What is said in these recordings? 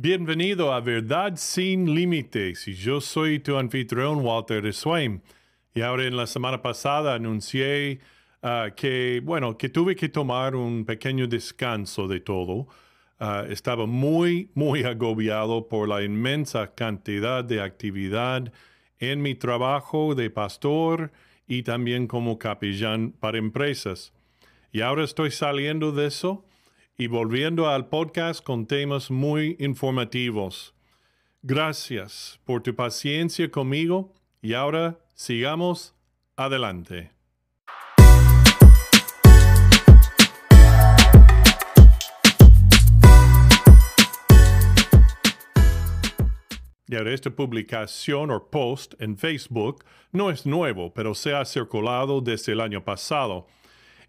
Bienvenido a Verdad sin Límites yo soy tu anfitrión Walter Swain. Y ahora en la semana pasada anuncié uh, que, bueno, que tuve que tomar un pequeño descanso de todo. Uh, estaba muy, muy agobiado por la inmensa cantidad de actividad en mi trabajo de pastor y también como capellán para empresas. Y ahora estoy saliendo de eso y volviendo al podcast con temas muy informativos. Gracias por tu paciencia conmigo y ahora sigamos adelante. Y ahora esta publicación o post en Facebook no es nuevo, pero se ha circulado desde el año pasado.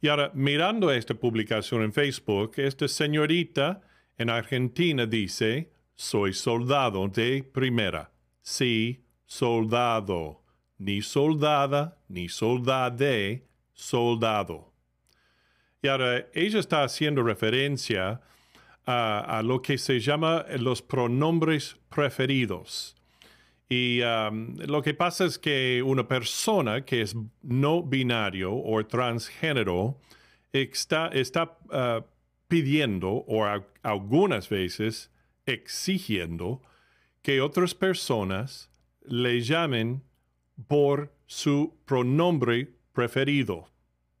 Y ahora, mirando esta publicación en Facebook, esta señorita en Argentina dice, soy soldado de primera. Sí, soldado. Ni soldada, ni soldade, soldado. Y ahora, ella está haciendo referencia a, a lo que se llama los pronombres preferidos. Y um, lo que pasa es que una persona que es no binario o transgénero está, está uh, pidiendo o algunas veces exigiendo que otras personas le llamen por su pronombre preferido.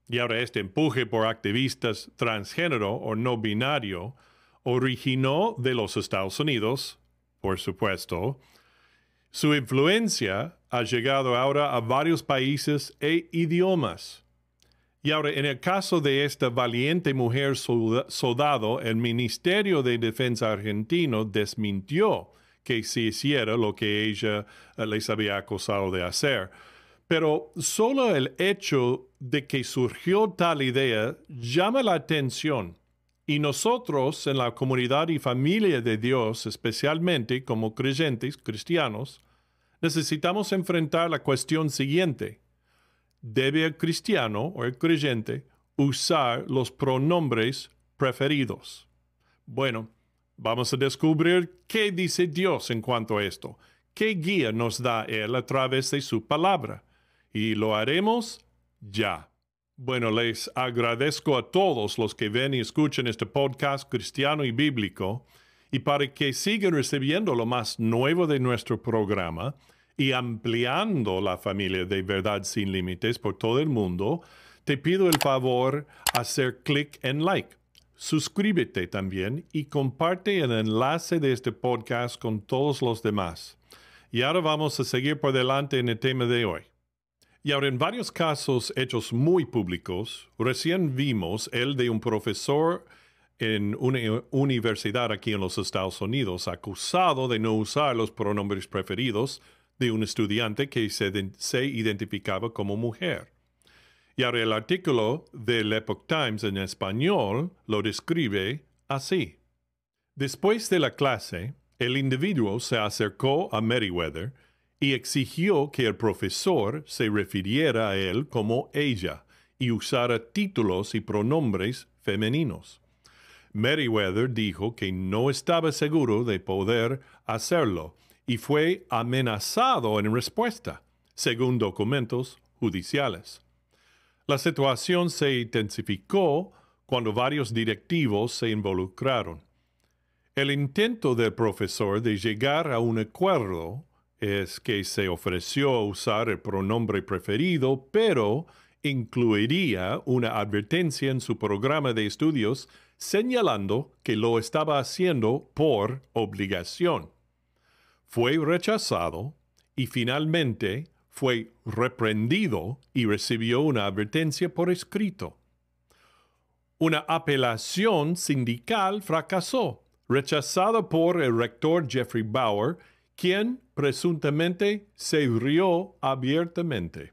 Y ahora este empuje por activistas transgénero o no binario originó de los Estados Unidos, por supuesto, su influencia ha llegado ahora a varios países e idiomas. Y ahora, en el caso de esta valiente mujer soldado, el Ministerio de Defensa argentino desmintió que se hiciera lo que ella eh, les había acusado de hacer. Pero solo el hecho de que surgió tal idea llama la atención. Y nosotros en la comunidad y familia de Dios, especialmente como creyentes cristianos, necesitamos enfrentar la cuestión siguiente. ¿Debe el cristiano o el creyente usar los pronombres preferidos? Bueno, vamos a descubrir qué dice Dios en cuanto a esto, qué guía nos da Él a través de su palabra. Y lo haremos ya. Bueno, les agradezco a todos los que ven y escuchan este podcast cristiano y bíblico y para que sigan recibiendo lo más nuevo de nuestro programa y ampliando la familia de Verdad sin Límites por todo el mundo, te pido el favor hacer clic en like. Suscríbete también y comparte el enlace de este podcast con todos los demás. Y ahora vamos a seguir por delante en el tema de hoy. Y ahora en varios casos hechos muy públicos, recién vimos el de un profesor en una universidad aquí en los Estados Unidos, acusado de no usar los pronombres preferidos de un estudiante que se, identificaba como mujer. Y ahora el artículo del Epoch Times en español lo describe así. Después de la clase, el individuo se acercó a Meriwether y exigió que el profesor se refiriera a él como ella y usara títulos y pronombres femeninos. Meriwether dijo que no estaba seguro de poder hacerlo y fue amenazado en respuesta, según documentos judiciales. La situación se intensificó cuando varios directivos se involucraron. El intento del profesor de llegar a un acuerdo es que se ofreció usar el pronombre preferido, pero incluiría una advertencia en su programa de estudios señalando que lo estaba haciendo por obligación. Fue rechazado y finalmente fue reprendido y recibió una advertencia por escrito. Una apelación sindical fracasó, rechazada por el rector Jeffrey Bauer, quien presuntamente se rió abiertamente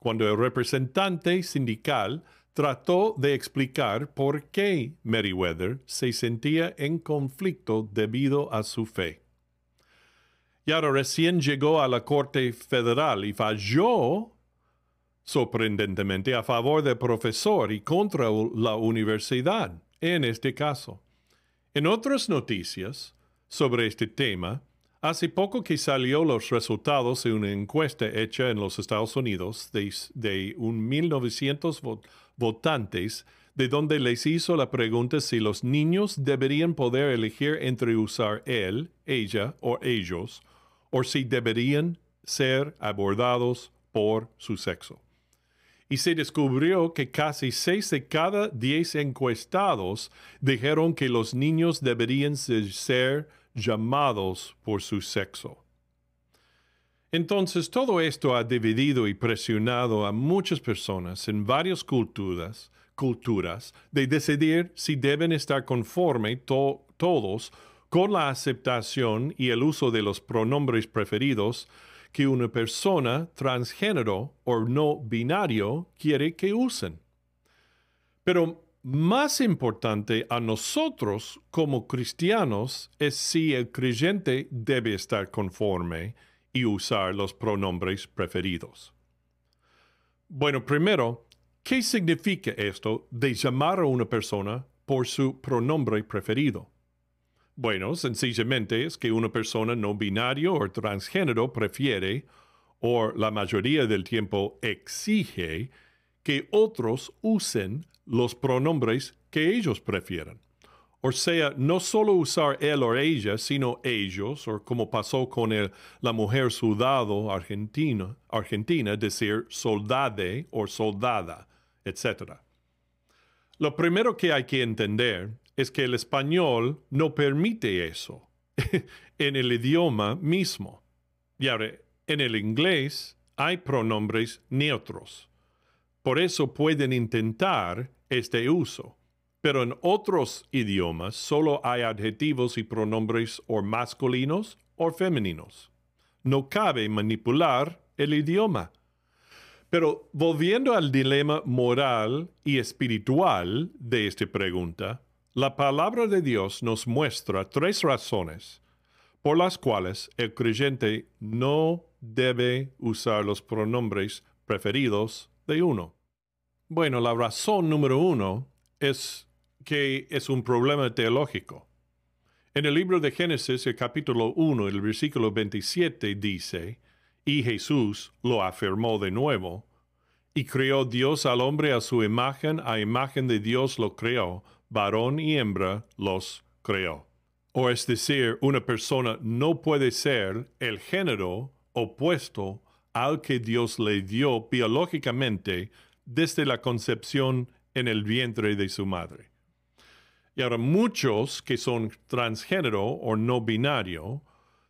cuando el representante sindical trató de explicar por qué Meriwether se sentía en conflicto debido a su fe. Y ahora recién llegó a la Corte Federal y falló sorprendentemente a favor del profesor y contra la universidad, en este caso. En otras noticias, sobre este tema, hace poco que salió los resultados de una encuesta hecha en los Estados Unidos de, de un 1900 votantes, de donde les hizo la pregunta si los niños deberían poder elegir entre usar él, ella o ellos, o si deberían ser abordados por su sexo. Y se descubrió que casi seis de cada diez encuestados dijeron que los niños deberían ser llamados por su sexo. Entonces todo esto ha dividido y presionado a muchas personas en varias culturas, culturas de decidir si deben estar conforme todos con la aceptación y el uso de los pronombres preferidos que una persona transgénero o no binario quiere que usen. Pero más importante a nosotros como cristianos es si el creyente debe estar conforme y usar los pronombres preferidos. Bueno, primero, ¿qué significa esto de llamar a una persona por su pronombre preferido? Bueno, sencillamente es que una persona no binario o transgénero prefiere, o la mayoría del tiempo exige, que otros usen los pronombres que ellos prefieran. O sea, no solo usar él o ella, sino ellos, o como pasó con la mujer soldado argentina, argentina, decir soldade o soldada, etc. Lo primero que hay que entender es que el español no permite eso en el idioma mismo. Y ahora, en el inglés hay pronombres neutros. Por eso pueden intentar este uso. Pero en otros idiomas solo hay adjetivos y pronombres o masculinos o femeninos. No cabe manipular el idioma. Pero volviendo al dilema moral y espiritual de esta pregunta, la palabra de Dios nos muestra tres razones por las cuales el creyente no debe usar los pronombres preferidos uno. Bueno, la razón número uno es que es un problema teológico. En el libro de Génesis, el capítulo 1, el versículo 27 dice, y Jesús lo afirmó de nuevo, y creó Dios al hombre a su imagen, a imagen de Dios lo creó, varón y hembra los creó. O es decir, una persona no puede ser el género opuesto al que Dios le dio biológicamente desde la concepción en el vientre de su madre. Y ahora muchos que son transgénero o no binario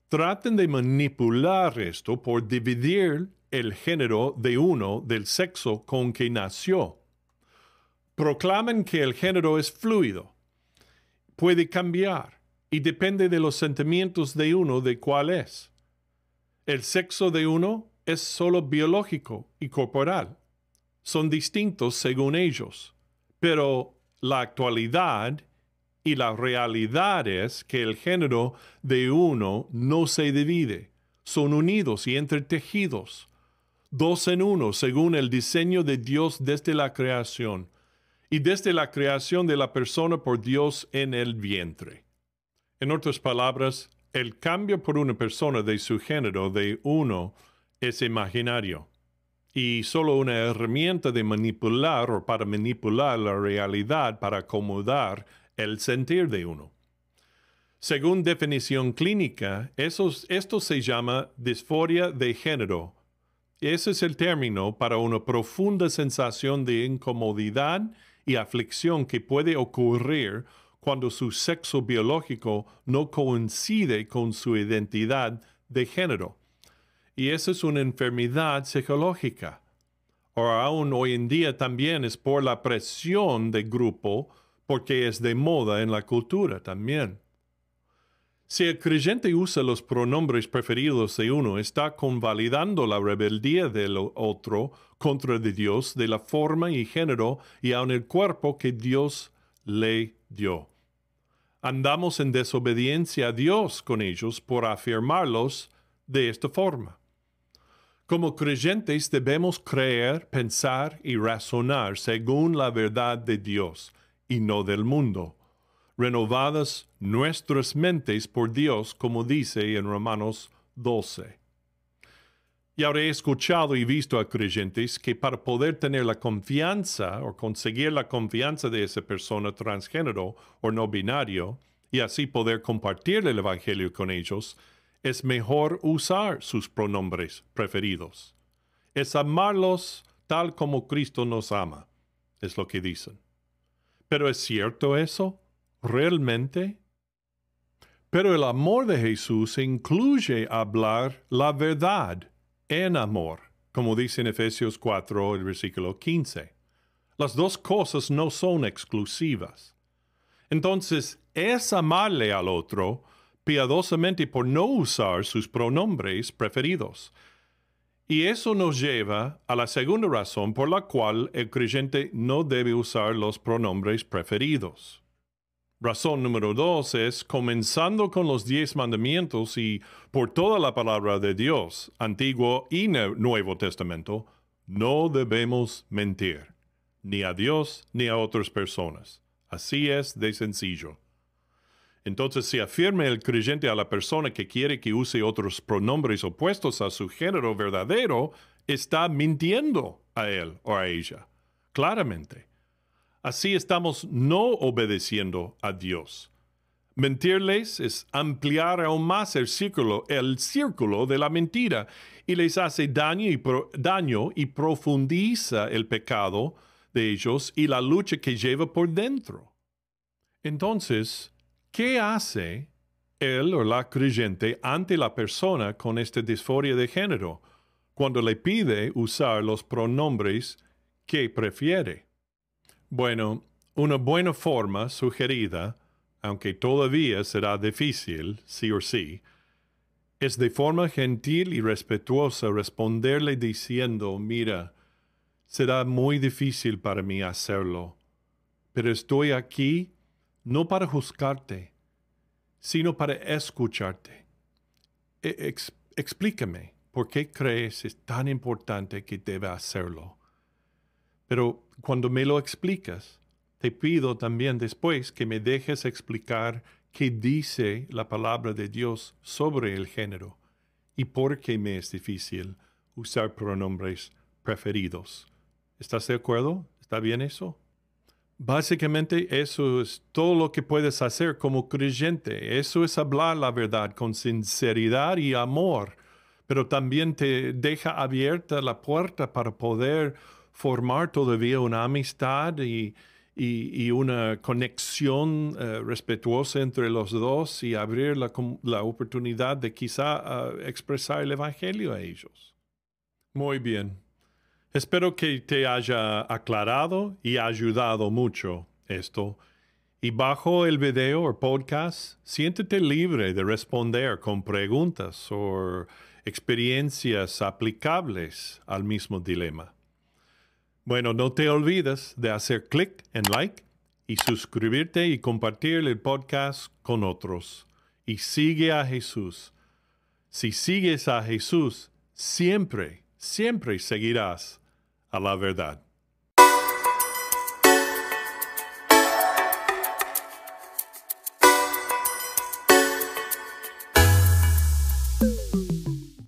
tratan de manipular esto por dividir el género de uno del sexo con que nació proclaman que el género es fluido, puede cambiar y depende de los sentimientos de uno de cuál es. El sexo de uno es solo biológico y corporal. Son distintos según ellos, pero la actualidad y la realidad es que el género de uno no se divide, son unidos y entretejidos, dos en uno según el diseño de Dios desde la creación y desde la creación de la persona por Dios en el vientre. En otras palabras, el cambio por una persona de su género de uno es imaginario y solo una herramienta de manipular o para manipular la realidad para acomodar el sentir de uno. Según definición clínica, esto se llama disforia de género. Ese es el término para una profunda sensación de incomodidad y aflicción que puede ocurrir cuando su sexo biológico no coincide con su identidad de género. Y esa es una enfermedad psicológica. O aún hoy en día también es por la presión de grupo, porque es de moda en la cultura también. Si el creyente usa los pronombres preferidos de uno, está convalidando la rebeldía del otro contra de Dios de la forma y género y aun el cuerpo que Dios le dio. Andamos en desobediencia a Dios con ellos por afirmarlos de esta forma. Como creyentes debemos creer, pensar y razonar según la verdad de Dios y no del mundo renovadas nuestras mentes por Dios, como dice en Romanos 12. Y ahora he escuchado y visto a creyentes que para poder tener la confianza o conseguir la confianza de esa persona transgénero o no binario, y así poder compartir el Evangelio con ellos, es mejor usar sus pronombres preferidos. Es amarlos tal como Cristo nos ama, es lo que dicen. ¿Pero es cierto eso? ¿Realmente? Pero el amor de Jesús incluye hablar la verdad en amor, como dice en Efesios 4, el versículo 15. Las dos cosas no son exclusivas. Entonces, es amarle al otro piadosamente por no usar sus pronombres preferidos. Y eso nos lleva a la segunda razón por la cual el creyente no debe usar los pronombres preferidos. Razón número dos es, comenzando con los diez mandamientos y por toda la palabra de Dios, Antiguo y Nuevo Testamento, no debemos mentir, ni a Dios ni a otras personas. Así es de sencillo. Entonces, si afirma el creyente a la persona que quiere que use otros pronombres opuestos a su género verdadero, está mintiendo a él o a ella, claramente. Así estamos no obedeciendo a Dios. Mentirles es ampliar aún más el círculo, el círculo de la mentira y les hace daño y, daño y profundiza el pecado de ellos y la lucha que lleva por dentro. Entonces, ¿Qué hace él o la creyente ante la persona con esta disforia de género cuando le pide usar los pronombres que prefiere? Bueno, una buena forma sugerida, aunque todavía será difícil, sí o sí, es de forma gentil y respetuosa responderle diciendo, mira, será muy difícil para mí hacerlo, pero estoy aquí no para juzgarte, sino para escucharte. E, explícame por qué crees es tan importante que debe hacerlo. Pero cuando me lo explicas, te pido también después que me dejes explicar qué dice la palabra de Dios sobre el género y por qué me es difícil usar pronombres preferidos. ¿Estás de acuerdo? ¿Está bien eso? Básicamente eso es todo lo que puedes hacer como creyente. Eso es hablar la verdad con sinceridad y amor, pero también te deja abierta la puerta para poder formar todavía una amistad y, una conexión eh, respetuosa entre los dos y abrir la, la oportunidad de quizá ah, expresar el Evangelio a ellos. Muy bien. Espero que te haya aclarado y ayudado mucho esto. Y bajo el video o podcast, siéntete libre de responder con preguntas o experiencias aplicables al mismo dilema. Bueno, no te olvides de hacer clic en like y suscribirte y compartir el podcast con otros. Y sigue a Jesús. Si sigues a Jesús, siempre, siempre seguirás a la verdad.